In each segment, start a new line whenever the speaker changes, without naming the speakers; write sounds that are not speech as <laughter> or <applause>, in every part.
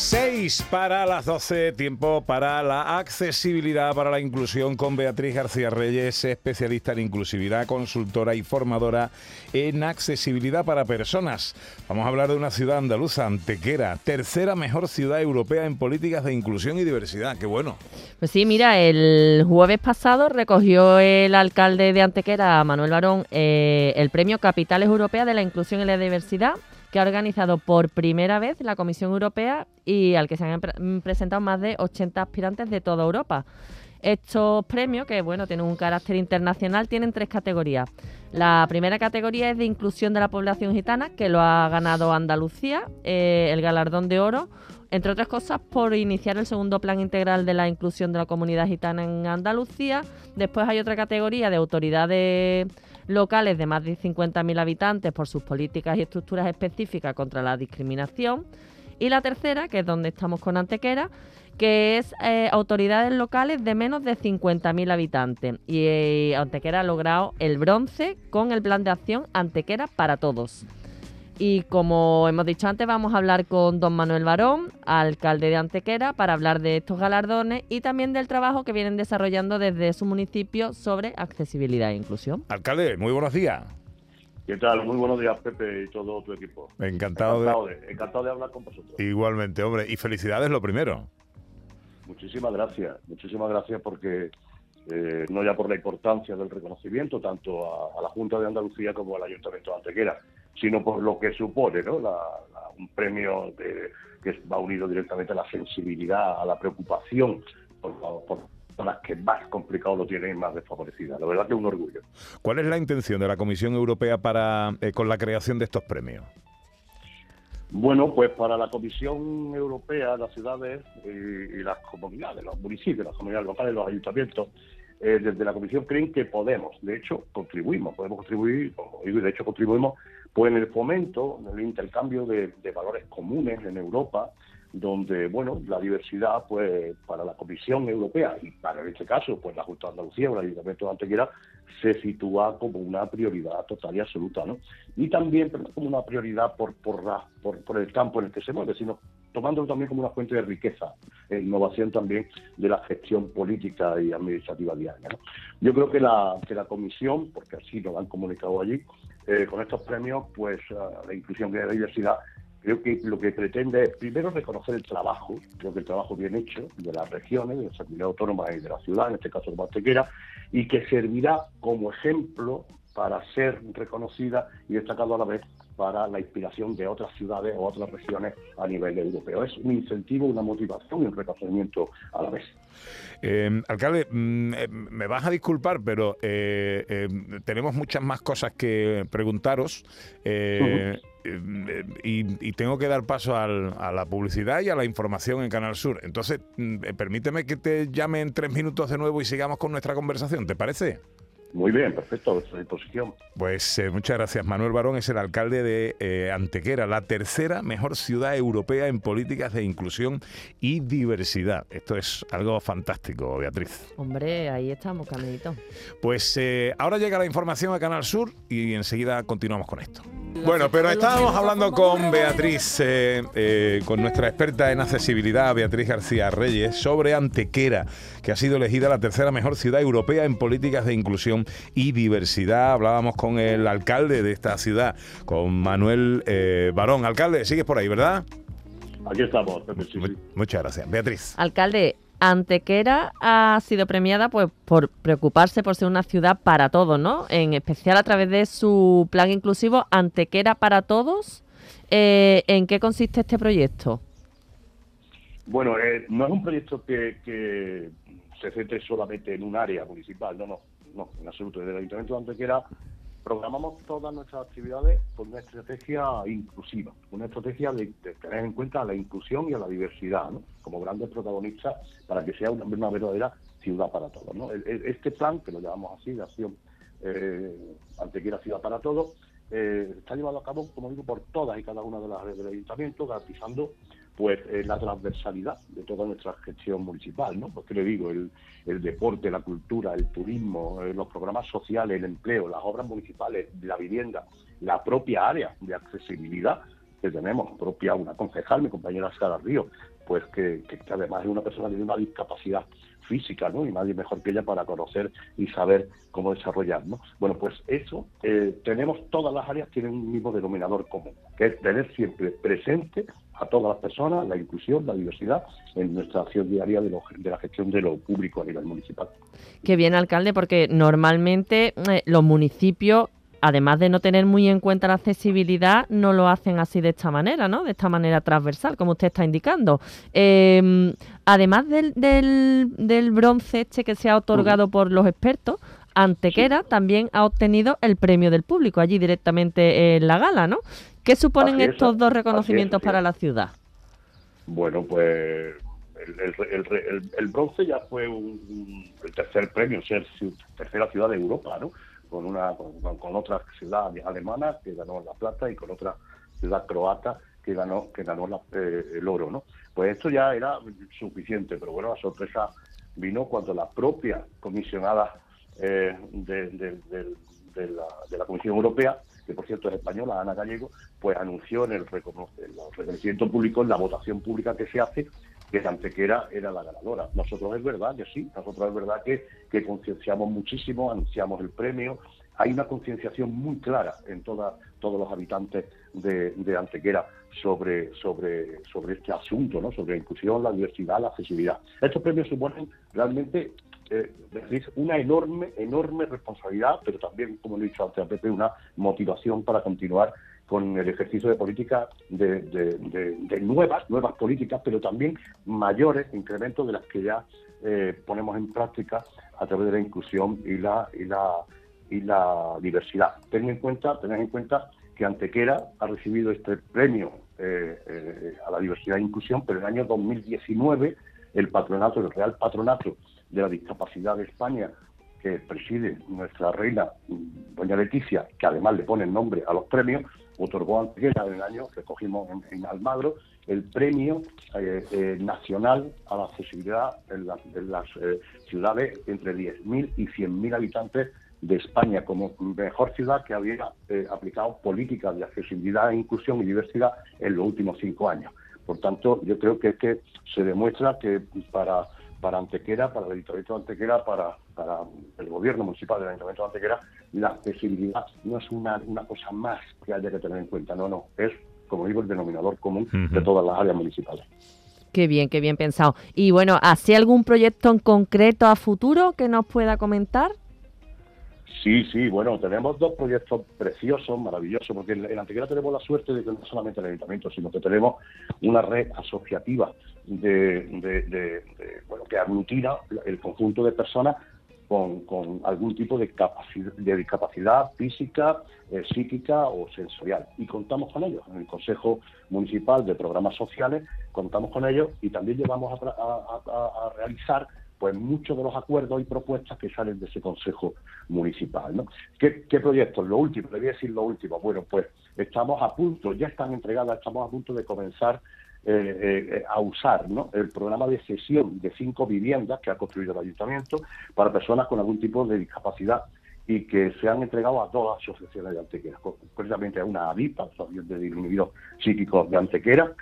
6 para las 12, tiempo para la accesibilidad, para la inclusión con Beatriz García Reyes, especialista en inclusividad, consultora y formadora en accesibilidad para personas. Vamos a hablar de una ciudad andaluza, Antequera, tercera mejor ciudad europea en políticas de inclusión y diversidad. Qué bueno.
Pues sí, mira, el jueves pasado recogió el alcalde de Antequera, Manuel Barón, eh, el premio Capitales Europeas de la Inclusión y la Diversidad que ha organizado por primera vez la Comisión Europea y al que se han presentado más de 80 aspirantes de toda Europa. Estos premios, que bueno, tienen un carácter internacional, tienen tres categorías. La primera categoría es de inclusión de la población gitana, que lo ha ganado Andalucía, eh, el galardón de oro, entre otras cosas por iniciar el segundo plan integral de la inclusión de la comunidad gitana en Andalucía. Después hay otra categoría de autoridades locales de más de 50.000 habitantes por sus políticas y estructuras específicas contra la discriminación. Y la tercera, que es donde estamos con Antequera, que es eh, autoridades locales de menos de 50.000 habitantes. Y eh, Antequera ha logrado el bronce con el plan de acción Antequera para todos. Y como hemos dicho antes, vamos a hablar con don Manuel Barón, alcalde de Antequera, para hablar de estos galardones y también del trabajo que vienen desarrollando desde su municipio sobre accesibilidad e inclusión.
Alcalde, muy buenos días.
¿Qué tal? Muy buenos días, Pepe y todo tu equipo.
Encantado,
de, encantado de hablar con vosotros.
Igualmente, hombre. Y felicidades lo primero.
Muchísimas gracias. Muchísimas gracias porque eh, no ya por la importancia del reconocimiento tanto a, a, la Junta de Andalucía como al Ayuntamiento de Antequera, sino por lo que supone ¿no? un premio que va unido directamente a la sensibilidad, a la preocupación por, las que más complicado lo tienen y más desfavorecidas. La verdad que es un orgullo.
¿Cuál es la intención de la Comisión Europea para eh, con la creación de estos premios?
Bueno, pues para la Comisión Europea, las ciudades y, las comunidades, los municipios, las comunidades locales, los ayuntamientos, eh, desde la Comisión creen que podemos, de hecho, contribuimos, podemos contribuir, y de hecho contribuimos pues en el fomento, en el intercambio de, valores comunes en Europa, donde, bueno, la diversidad, pues, para la Comisión Europea y para, en este caso, pues, la Junta de Andalucía o el Ayuntamiento de Antequera, se sitúa como una prioridad total y absoluta, ¿no? Y también como una prioridad por, por, por, por el campo en el que se mueve, sino tomándolo también como una fuente de riqueza e innovación también de la gestión política y administrativa diaria. ¿no? Yo creo que la, que la comisión, porque así nos han comunicado allí, eh, con estos premios, pues la inclusión y la diversidad, creo que lo que pretende es primero reconocer el trabajo, creo que el trabajo bien hecho de las regiones, de las comunidades autónomas y de la ciudad, en este caso de Mantequera, y que servirá como ejemplo para ser reconocida y destacado a la vez para la inspiración de otras ciudades o otras regiones a nivel europeo. Es un incentivo, una motivación y un reconocimiento a la vez.
Eh, alcalde, mm, eh, me vas a disculpar, pero eh, tenemos muchas más cosas que preguntaros. y, tengo que dar paso a la publicidad y a la información en Canal Sur. Entonces, mm, permíteme que te llame en tres minutos de nuevo y sigamos con nuestra conversación, ¿te parece?
Muy bien, perfecto, a vuestra disposición.
Pues eh, muchas gracias. Manuel Barón es el alcalde de eh, Antequera, la tercera mejor ciudad europea en políticas de inclusión y diversidad. Esto es algo fantástico, Beatriz.
Hombre, ahí estamos, caminito.
Pues eh, ahora llega la información a Canal Sur y enseguida continuamos con esto. Bueno, pero estábamos hablando con Beatriz, con nuestra experta en accesibilidad, Beatriz García Reyes, sobre Antequera, que ha sido elegida la tercera mejor ciudad europea en políticas de inclusión y diversidad. Hablábamos con el alcalde de esta ciudad, con Manuel eh, Barón. Alcalde, sigues por ahí, ¿verdad?
Aquí estamos.
Muchas gracias. Beatriz.
Alcalde, Antequera ha sido premiada pues por preocuparse por ser una ciudad para todos, ¿no? En especial a través de su plan inclusivo Antequera para todos. Eh, ¿En qué consiste este proyecto?
Bueno, eh, no es un proyecto que, que, se centre solamente en un área municipal, no, no no, en absoluto. Desde el Ayuntamiento de Antequera programamos todas nuestras actividades con una estrategia inclusiva, una estrategia de, tener en cuenta la inclusión y a la diversidad, ¿no? como grandes protagonistas para que sea una, verdadera ciudad para todos. ¿no? Este plan, que lo llamamos así, de acción eh, Antequera Ciudad para Todos, eh, está llevado a cabo, como digo, por todas y cada una de las redes del Ayuntamiento, garantizando pues la transversalidad de toda nuestra gestión municipal, ¿no? Porque le digo, el, deporte, la cultura, el turismo, eh, los programas sociales, el empleo, las obras municipales, la vivienda, la propia área de accesibilidad que tenemos, propia una concejal, mi compañera Sara Río, pues que, además es una persona que tiene una discapacidad física, ¿no? Y nadie mejor que ella para conocer y saber cómo desarrollar, ¿no? Bueno, pues eso, eh, tenemos todas las áreas tienen un mismo denominador común, que es tener siempre presente a todas las personas la inclusión, la diversidad en nuestra acción diaria de, de la gestión de lo público a nivel municipal.
Qué bien, alcalde, porque normalmente eh, los municipios además de no tener muy en cuenta la accesibilidad, no lo hacen así de esta manera, ¿no? De esta manera transversal, como usted está indicando. Em, además del, del, bronce este que se ha otorgado por los expertos, Antequera también ha obtenido el premio del público allí directamente en la gala, ¿no? ¿Qué suponen estos dos reconocimientos para la ciudad?
Bueno, pues el, bronce ya fue el tercer premio, ser tercera ciudad de Europa, ¿no? con una con, otra ciudad alemana que ganó la plata y con otra ciudad croata que ganó que ganó eh, el oro no pues esto ya era suficiente pero bueno la sorpresa vino cuando la propia comisionada eh, de, la, Comisión Europea por cierto es española Ana Gallego pues anunció en el, reconocimiento público en la votación pública que se hace que Antequera era la ganadora. Nosotros es verdad que sí, nosotros es verdad que, concienciamos muchísimo, anunciamos el premio. Hay una concienciación muy clara en toda, todos los habitantes de, Antequera sobre, sobre, sobre este asunto, ¿no? sobre la inclusión, la diversidad, la accesibilidad. Estos premios suponen realmente eh, una enorme, enorme responsabilidad, pero también, como he dicho antes Pepe, una motivación para continuar con el ejercicio de políticas de, nuevas, nuevas políticas, pero también mayores incrementos de las que ya eh, ponemos en práctica a través de la inclusión y la y la y la diversidad. Ten en cuenta, tened en cuenta que Antequera ha recibido este premio eh, eh, a la diversidad e inclusión, pero en el año 2019 el patronato, el Real Patronato de la Discapacidad de España, que preside nuestra reina doña Leticia, que además le pone el nombre a los premios, otorgó Antequera en el año que cogimos en, Almagro el premio eh, eh, nacional a la accesibilidad en, las eh, ciudades entre 10.000 y 100.000 habitantes de España como mejor ciudad que había aplicado políticas de accesibilidad, inclusión y diversidad en los últimos cinco años. Por tanto, yo creo que es que se demuestra que para para Antequera, para el Ayuntamiento de Antequera, para, para el gobierno municipal del Ayuntamiento de Antequera, la accesibilidad no es una, una cosa más que haya que tener en cuenta, no, no, es, como digo, el denominador común de todas las áreas municipales.
Qué bien, qué bien pensado. Y bueno, ¿así algún proyecto en concreto a futuro que nos pueda comentar?
Sí, sí, bueno, tenemos dos proyectos preciosos, maravillosos, porque en, Antequera tenemos la suerte de que no solamente el ayuntamiento, sino que tenemos una red asociativa de, bueno, que aglutina el conjunto de personas con, algún tipo de, de discapacidad física, eh, psíquica o sensorial. Y contamos con ellos. En el Consejo Municipal de Programas Sociales contamos con ellos y también llevamos a realizar pues muchos de los acuerdos y propuestas que salen de ese Consejo Municipal. ¿no? ¿Qué, proyectos? Lo último, le voy a decir lo último. Bueno, pues estamos a punto, ya están entregadas, estamos a punto de comenzar eh, eh, a usar ¿no? el programa de cesión de cinco viviendas que ha construido el ayuntamiento para personas con algún tipo de discapacidad y que se han entregado a dos asociaciones de Antequera, concretamente a una ADIP, Asociación de Disminuidos Psíquicos de Antequera,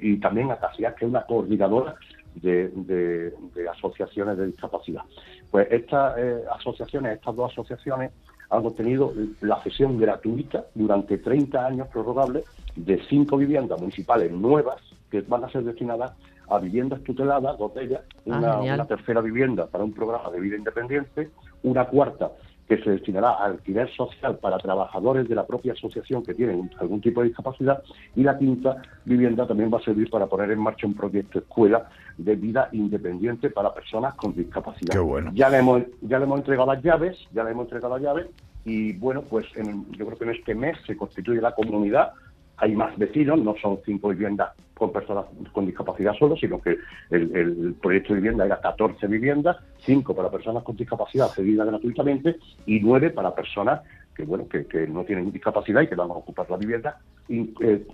y también a CASIAS, que es una coordinadora de, asociaciones de discapacidad. Pues estas eh, asociaciones, estas dos asociaciones, han obtenido la cesión gratuita durante 30 años prorrogables de cinco viviendas municipales nuevas que van a ser destinadas a viviendas tuteladas, dos de ellas, ah, una tercera vivienda para un programa de vida independiente, una cuarta que se destinará a alquiler social para trabajadores de la propia asociación que tienen algún tipo de discapacidad y la quinta vivienda también va a servir para poner en marcha un proyecto escuela de vida independiente para personas con discapacidad. Ya le hemos ya le hemos entregado las llaves, ya le hemos entregado las llaves y bueno, pues yo creo que en este mes se constituye la comunidad hay más vecinos, no son cinco viviendas con personas con discapacidad solo, sino que el, proyecto de vivienda era 14 viviendas, cinco para personas con discapacidad cedidas gratuitamente y nueve para personas que bueno, que, que no tienen discapacidad y que van a ocupar la vivienda, eh,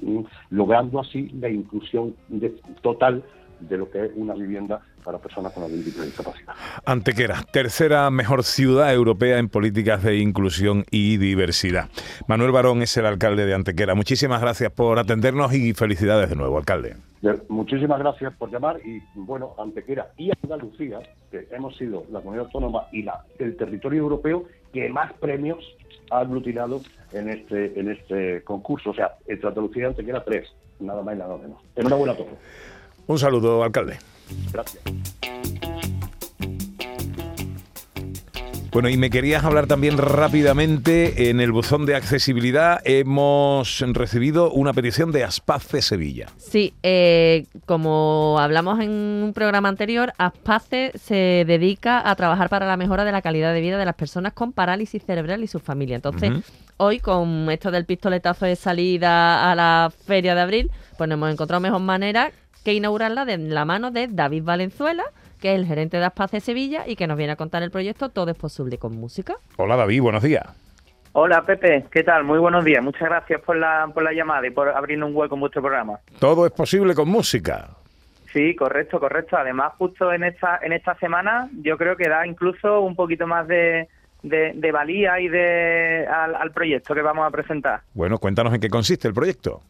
logrando así la inclusión total de lo que es una vivienda para personas con algún tipo de discapacidad.
Antequera, tercera mejor ciudad europea en políticas de inclusión y diversidad. Manuel Barón es el alcalde de Antequera. Muchísimas gracias por atendernos y felicidades de nuevo, alcalde.
De- Muchísimas gracias por llamar y bueno, Antequera y Andalucía, que hemos sido la comunidad autónoma y la, el territorio europeo que más premios ha aglutinado en este en este concurso. O sea, entre Andalucía y Antequera tres, nada más y nada menos. Enhorabuena a todos.
Un saludo, alcalde.
Gracias.
Bueno, y me querías hablar también rápidamente, en el buzón de accesibilidad hemos recibido una petición de Aspace Sevilla.
Sí, eh, como hablamos en un programa anterior, Aspace se dedica a trabajar para la mejora de la calidad de vida de las personas con parálisis cerebral y sus familias. Entonces, hoy con esto del pistoletazo de salida a la feria de abril, pues nos hemos encontrado mejor manera que inaugurarla de la mano de David Valenzuela, que es el gerente de Aspace Sevilla y que nos viene a contar el proyecto Todo es posible con música.
Hola David, buenos días.
Hola Pepe, ¿qué tal? Muy buenos días. Muchas gracias por la, por la llamada y por abrirnos un hueco en vuestro programa.
Todo es posible con música.
Sí, correcto, correcto. Además, justo en esta, en esta semana yo creo que da incluso un poquito más de, de, de valía y de al, al proyecto que vamos a presentar.
Bueno, cuéntanos en qué consiste el proyecto.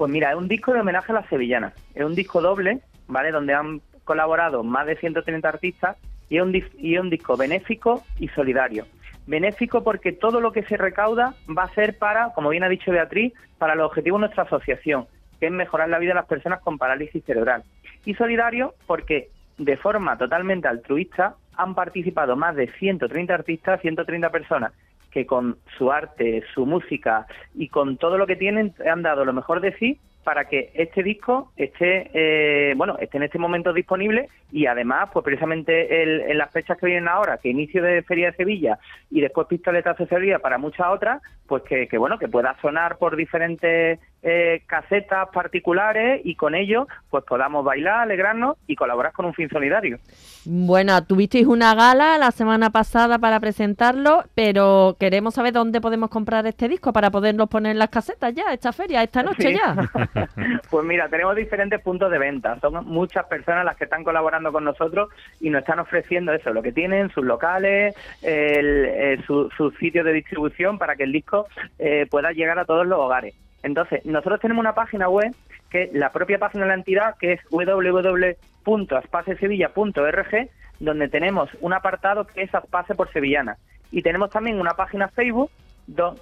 Pues mira, es un disco de homenaje a las sevillanas. Es un disco doble, ¿vale? Donde han colaborado más de 130 artistas y es un, y un disco benéfico y solidario. Benéfico porque todo lo que se recauda va a ser para, como bien ha dicho Beatriz, para los objetivos de nuestra asociación, que es mejorar la vida de las personas con parálisis cerebral. Y solidario porque de forma totalmente altruista han participado más de 130 artistas, 130 personas que con su arte, su música y con todo lo que tienen han dado lo mejor de sí para que este disco esté eh, bueno esté en este momento disponible y además pues precisamente el- en las fechas que vienen ahora que inicio de feria de Sevilla y después pistoletazo de Sevilla para muchas otras pues que, que, bueno que pueda sonar por diferentes eh, casetas particulares y con ello pues podamos bailar alegrarnos y colaborar con un fin solidario
Bueno, tuvisteis una gala la semana pasada para presentarlo, pero queremos saber dónde podemos comprar este disco para poderlo poner en las casetas ya, esta feria, esta noche
Sí.
ya. <laughs> <laughs>
Pues mira, tenemos diferentes puntos de venta. Son muchas personas las que están colaborando con nosotros y nos están ofreciendo eso, lo que tienen, sus locales, el, eh, su, sus sitios de distribución para que el disco eh, pueda llegar a todos los hogares. Entonces, nosotros tenemos una página web que es la propia página de la entidad, que es www.aspacesevilla.org, donde tenemos un apartado que es Aspace por Sevillana. Y tenemos también una página Facebook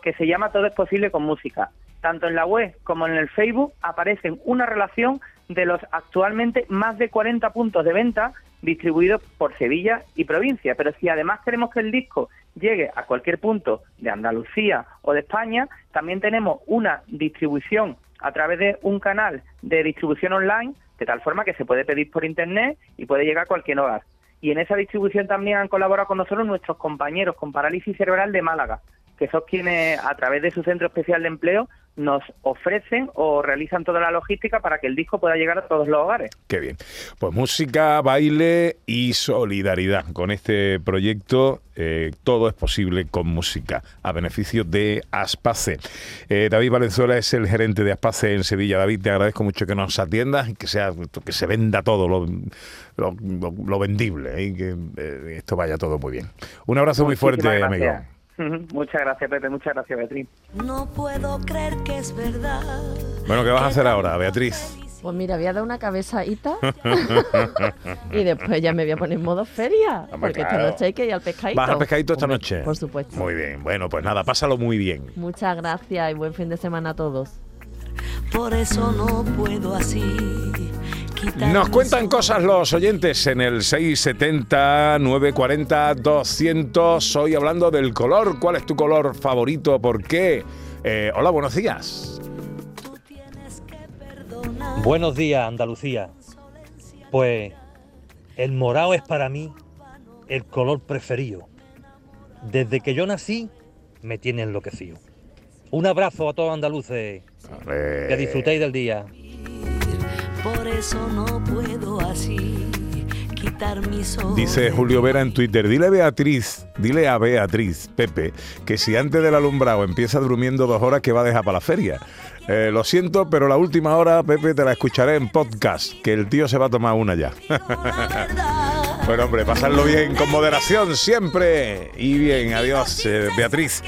que se llama Todo es posible con música. Tanto en la web como en el Facebook aparecen una relación de los actualmente más de 40 puntos de venta distribuidos por Sevilla y provincia. Pero si además queremos que el disco llegue a cualquier punto de Andalucía o de España, también tenemos una distribución a través de un canal de distribución online, de tal forma que se puede pedir por internet y puede llegar a cualquier hogar. Y en esa distribución también han colaborado con nosotros nuestros compañeros con parálisis cerebral de Málaga, que son quienes a través de su centro especial de empleo nos ofrecen o realizan toda la logística para que el disco pueda llegar a todos los hogares.
Qué bien. Pues música, baile y solidaridad. Con este proyecto eh, todo es posible con música, a beneficio de Aspace. Eh, David Valenzuela es el gerente de Aspace en Sevilla. David, te agradezco mucho que nos atiendas y que, sea, que se venda todo lo, lo, vendible ¿eh? y que esto vaya todo muy bien. Un abrazo muy fuerte, amigo.
Muchas gracias, Pepe. Muchas gracias, Beatriz.
No puedo creer que es verdad.
Bueno, ¿qué vas a hacer ahora, Beatriz?
Pues mira, voy a dar una cabezadita <laughs> y después ya me voy a poner en modo feria,
Hombre,
porque
claro.
esta noche hay que ir al pescadito.
¿Vas al pescadito esta
Hombre,
noche?
Por supuesto.
Muy bien. Bueno, pues nada, pásalo muy bien.
Muchas gracias y buen fin de semana a todos.
Por eso no puedo así.
Nos cuentan cosas los oyentes en el 670 940 200. Hoy hablando del color. ¿Cuál es tu color favorito? ¿Por qué? Eh, hola, buenos días.
Buenos días, Andalucía. Pues el morado es para mí el color preferido. Desde que yo nací, me tiene enloquecido. Un abrazo a todos andaluces. Que disfrutéis del día.
Por eso no puedo así. quitar quitar mi soledad.
Dice Julio Vera en Twitter, dile a Beatriz, dile a Beatriz, Pepe, que si antes del alumbrado empieza durmiendo dos horas que va a dejar para la feria. Eh, lo siento, pero la última hora, Pepe, te la escucharé en podcast, que el tío se va a tomar una ya. <laughs> bueno, hombre, pasarlo bien, con moderación siempre. Y bien, adiós, eh, Beatriz.